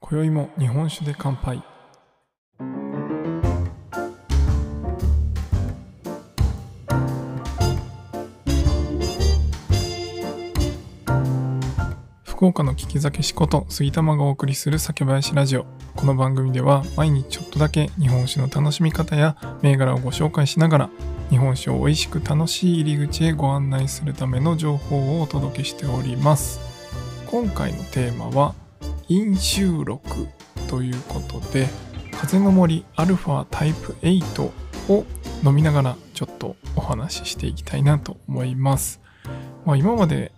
今宵も日本酒で乾杯。福岡の聞き酒師こと杉玉がお送りする酒林ラジオ。この番組では毎日ちょっとだけ日本酒の楽しみ方や銘柄をご紹介しながら日本酒を美味しく楽しい入り口へご案内するための情報をお届けしております。今回のテーマは飲収録ということで風の森アルファタイプ8を飲みながらちょっとお話ししていきたいなと思います、まあ、今まで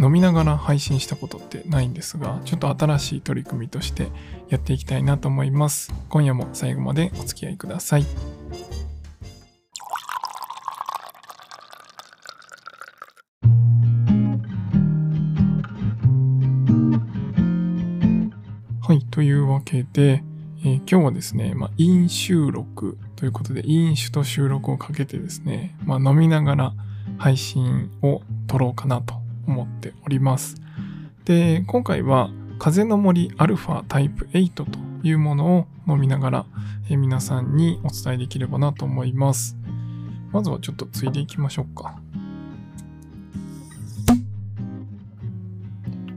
飲みながら配信したことってないんですがちょっと新しい取り組みとしてやっていきたいなと思います。今夜も最後までお付き合いください。はい、というわけで、えー今日はですね、まあ、飲収録ということで、飲酒と収録をかけてですね、まあ、飲みながら配信を撮ろうかなと思っております。で、今回は、風の森アルファタイプ8というものを飲みながら、え皆さんにお伝えできればなと思います。まずはちょっとついでいきましょうか。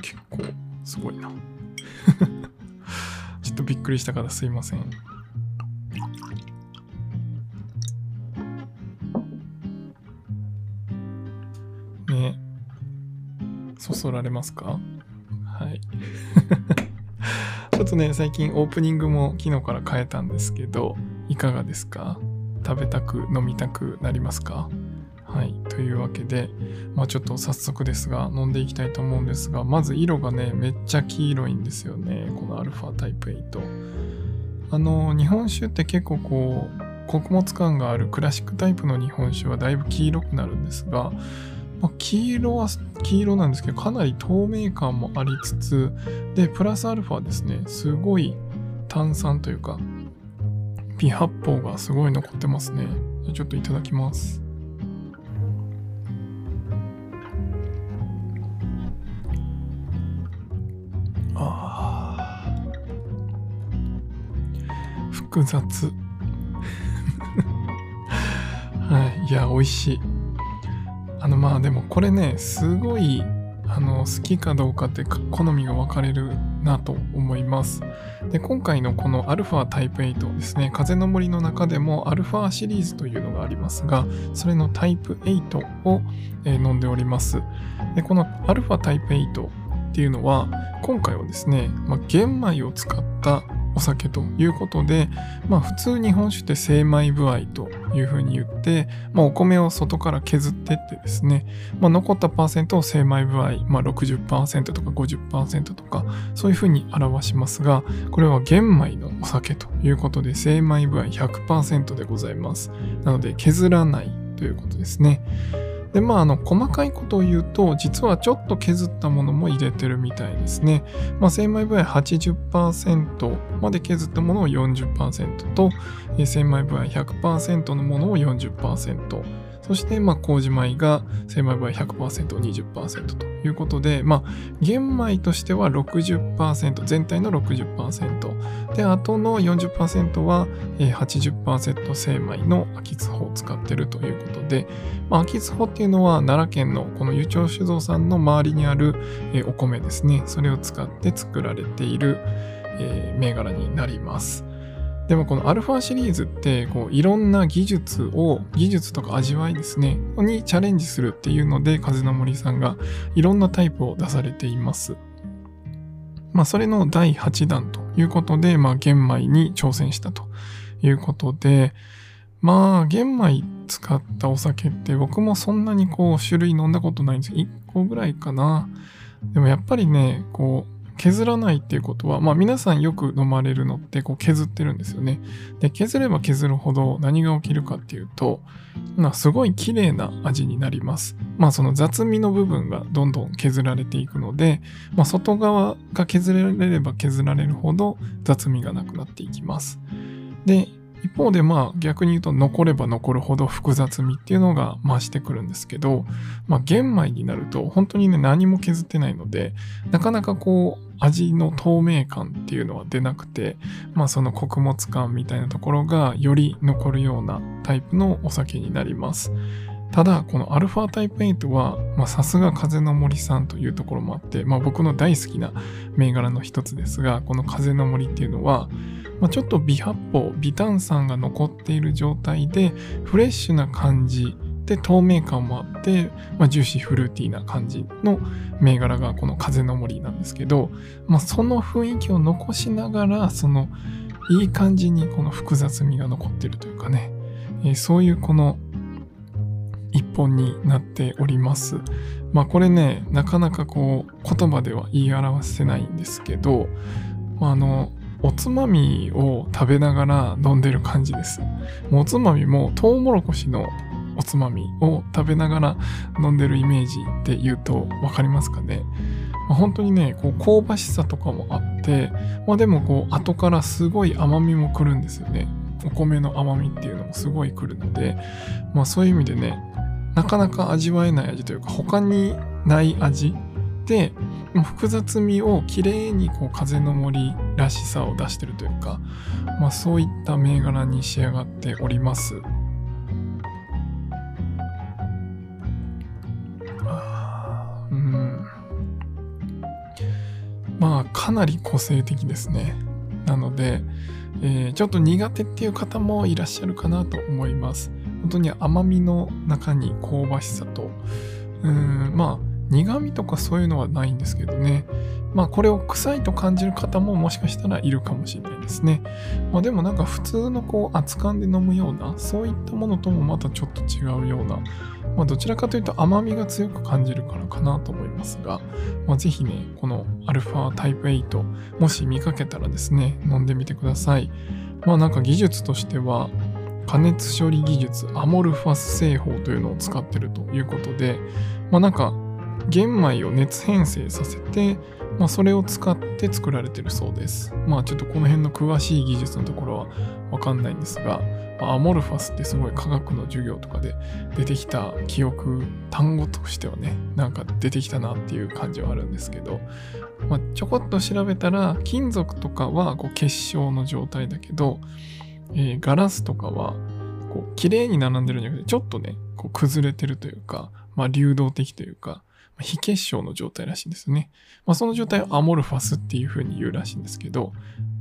結構すごいな。ちょっとびっくりしたからすいません。そそられますか？はい。ちょっとね、最近オープニングも昨日から変えたんですけど、いかがですか？食べたく飲みたくなりますか？はい。というわけで、まあちょっと早速ですが、飲んでいきたいと思うんですが、まず色がね、めっちゃ黄色いんですよね。このアルファタイプ8。あの、日本酒って結構こう、穀物感があるクラシックタイプの日本酒はだいぶ黄色くなるんですが、まあ黄色は黄色なんですけど、かなり透明感もありつつ、で、プラスアルファですね、すごい炭酸というか、微発泡がすごい残ってますね。ちょっといただきます。あ複雑 はいいや美味しいまあでもこれねすごいあの好きかどうかってか好みが分かれるなと思います。で今回のこのアルファタイプ8ですね風の森の中でもアルファシリーズというのがありますがそれのタイプ8を、えー飲んでおります。でこのアルファタイプ8っていうのは今回はですね、まあ、玄米を使ったお酒ということで、まあ、普通日本酒って精米部合というふうに言って、まあ、お米を外から削ってってですね、まあ、残ったパーセントを精米部合、まあ、60%とか50%とかそういうふうに表しますがこれは玄米のお酒ということで精米部合100%でございます。なので削らないということですね。でまああの細かいことを言うと実はちょっと削ったものも入れてるみたいですね。まあ、精米部合80%まで削ったものを40%とえ精米部合100%のものを40%そしてまあ麹米が精米部合100% 20%ということでまあ玄米としては60%全体の60%であとの40%は80%精米の秋津穂を使ってるということでまあ、秋津穂っていうのは奈良県のこの湯町酒造さんの周りにある、お米ですね。それを使って作られている、銘柄になります。でもこのアルファシリーズってこういろんな技術を技術とか味わいですねにチャレンジするっていうので風の森さんがいろんなタイプを出されています。まあそれの第8弾ということで、まあ玄米に挑戦したということで、まあ玄米使ったお酒って僕もそんなにこう種類飲んだことないんですけど1個ぐらいかな。でもやっぱりね、こう削らないっていうことは、まあ皆さんよく飲まれるのってこう削ってるんですよね。で、削れば削るほど何が起きるかっていうと、まあすごい綺麗な味になります。まあその雑味の部分がどんどん削られていくので、まあ外側が削られれば削られるほど雑味がなくなっていきます。で、一方でまあ逆に言うと残れば残るほど複雑味っていうのが増してくるんですけど、まあ玄米になると本当にね何も削ってないので、なかなかこう味の透明感っていうのは出なくて、まあその穀物感みたいなところがより残るようなタイプのお酒になります。ただ、このアルファタイプ8は、さすが風の森さんというところもあって、まあ僕の大好きな銘柄の一つですが、この風の森っていうのは、まあ、ちょっと微発泡、微炭酸が残っている状態で、フレッシュな感じで透明感もあって、まあ、ジューシーフルーティーな感じの銘柄がこの風の森なんですけど、まあ、その雰囲気を残しながら、そのいい感じにこの複雑味が残ってるというかね、えー、そういうこの一本になっております。まあこれね、なかなかこう言葉では言い表せないんですけど、まあ、あのおつまみを食べながら飲んでる感じです。おつまみもトウモロコシのおつまみを食べながら飲んでるイメージって言うと分かりますかね、まあ、本当にね、こう香ばしさとかもあって、まあ、でもこう後からすごい甘みも来るんですよね。お米の甘みっていうのもすごい来るので、まあそういう意味でね、なかなか味わえない味というか他にない味で複雑味をきれいにこう風の森らしさを出してるというか、まあ、そういった銘柄に仕上がっております。うん、まあかなり個性的ですね。なので、えー、ちょっと苦手っていう方もいらっしゃるかなと思います。本当に甘みの中に香ばしさと、うん、まあ苦味とかそういうのはないんですけどね。まあこれを臭いと感じる方ももしかしたらいるかもしれないですね。まあでもなんか普通のこう熱燗で飲むような、そういったものともまたちょっと違うような、まあどちらかというと甘みが強く感じるからかなと思いますが、まあぜひね、このアルファタイプ8、もし見かけたらですね、飲んでみてください。まあなんか技術としては、加熱処理技術アモルファス製法というのを使ってるということで、まあなんか玄米を熱変性させて、まあ、それを使って作られてるそうです。まあちょっとこの辺の詳しい技術のところはわかんないんですが、まあアモルファスってすごい科学の授業とかで出てきた記憶、単語としてはね、なんか出てきたなっていう感じはあるんですけど、まあ、ちょこっと調べたら、金属とかはこう結晶の状態だけど、えー、ガラスとかはこう綺麗に並んでるんじゃなくて、ちょっとね、こう崩れてるというか、まあ、流動的というか、非結晶の状態らしいんですね。まあ、その状態をアモルファスっていう風に言うらしいんですけど、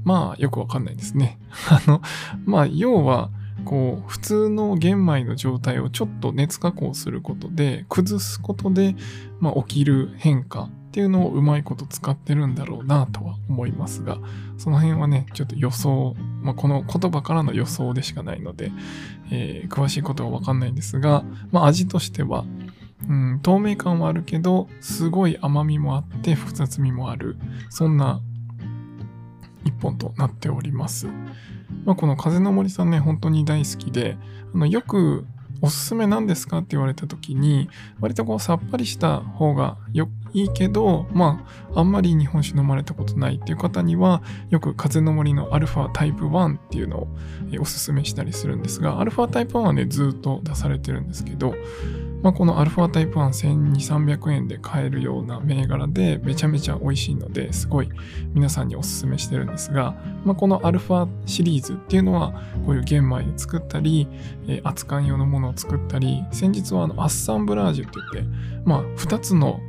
まあよくわかんないですね。あの、まあ要は、こう、普通の玄米の状態をちょっと熱加工することで、崩すことで、まあ、起きる変化っていうのをうまいこと使ってるんだろうなとは思いますが、その辺はね、ちょっと予想、まあ、この言葉からの予想でしかないので、えー、詳しいことはわかんないんですが、まあ、味としては、うん、透明感はあるけど、すごい甘みもあって複雑味もある。そんな一本となっております。まあ、この風の森さんね、本当に大好きで、あのよくおすすめなんですかって言われた時に、割とこうさっぱりした方がよいいけど、まあ、あんまり日本酒飲まれたことないっていう方には、よく風の森のアルファタイプ1っていうのをおすすめしたりするんですが、アルファタイプ1はね、ずっと出されてるんですけど、まあ、このアルファタイプ1 1200、300円で買えるような銘柄でめちゃめちゃ美味しいのですごい皆さんにおすすめしてるんですが、まあ、このアルファシリーズっていうのはこういう玄米で作ったり、えー、用のものを作ったり、先日はあのアッサンブラージュって言って、まあ2つの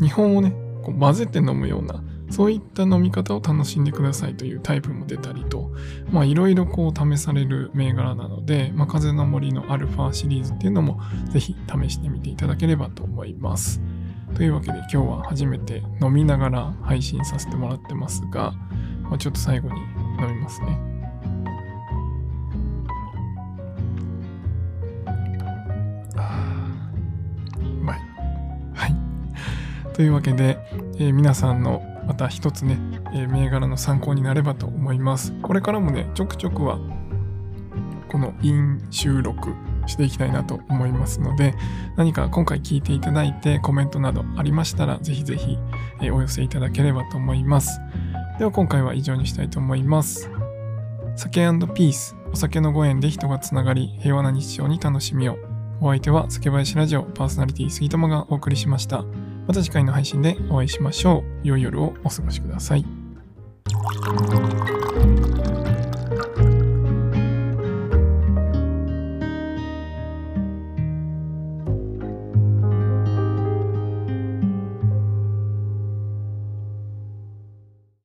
日本をね、こう混ぜて飲むようなそういった飲み方を楽しんでくださいというタイプも出たりと、まあいろいろこう試される銘柄なので、まあ風の森のアルファシリーズっていうのもぜひ試してみていただければと思います。というわけで今日は初めて飲みながら配信させてもらってますが、まあ、ちょっと最後に飲みますね。うまい。はい。というわけで、えー、皆さんのまた一つね、えー、銘柄の参考になればと思います。これからもね、ちょくちょくはこのイン収録していきたいなと思いますので、何か今回聞いていただいてコメントなどありましたら、ぜひぜひ、えお寄せいただければと思います。では今回は以上にしたいと思います。酒ピース、お酒のご縁で人がつながり、平和な日常に楽しみを。お相手は酒林ラジオパーソナリティ杉友がお送りしました。また次回の配信でお会いしましょう。良い夜をお過ごしください。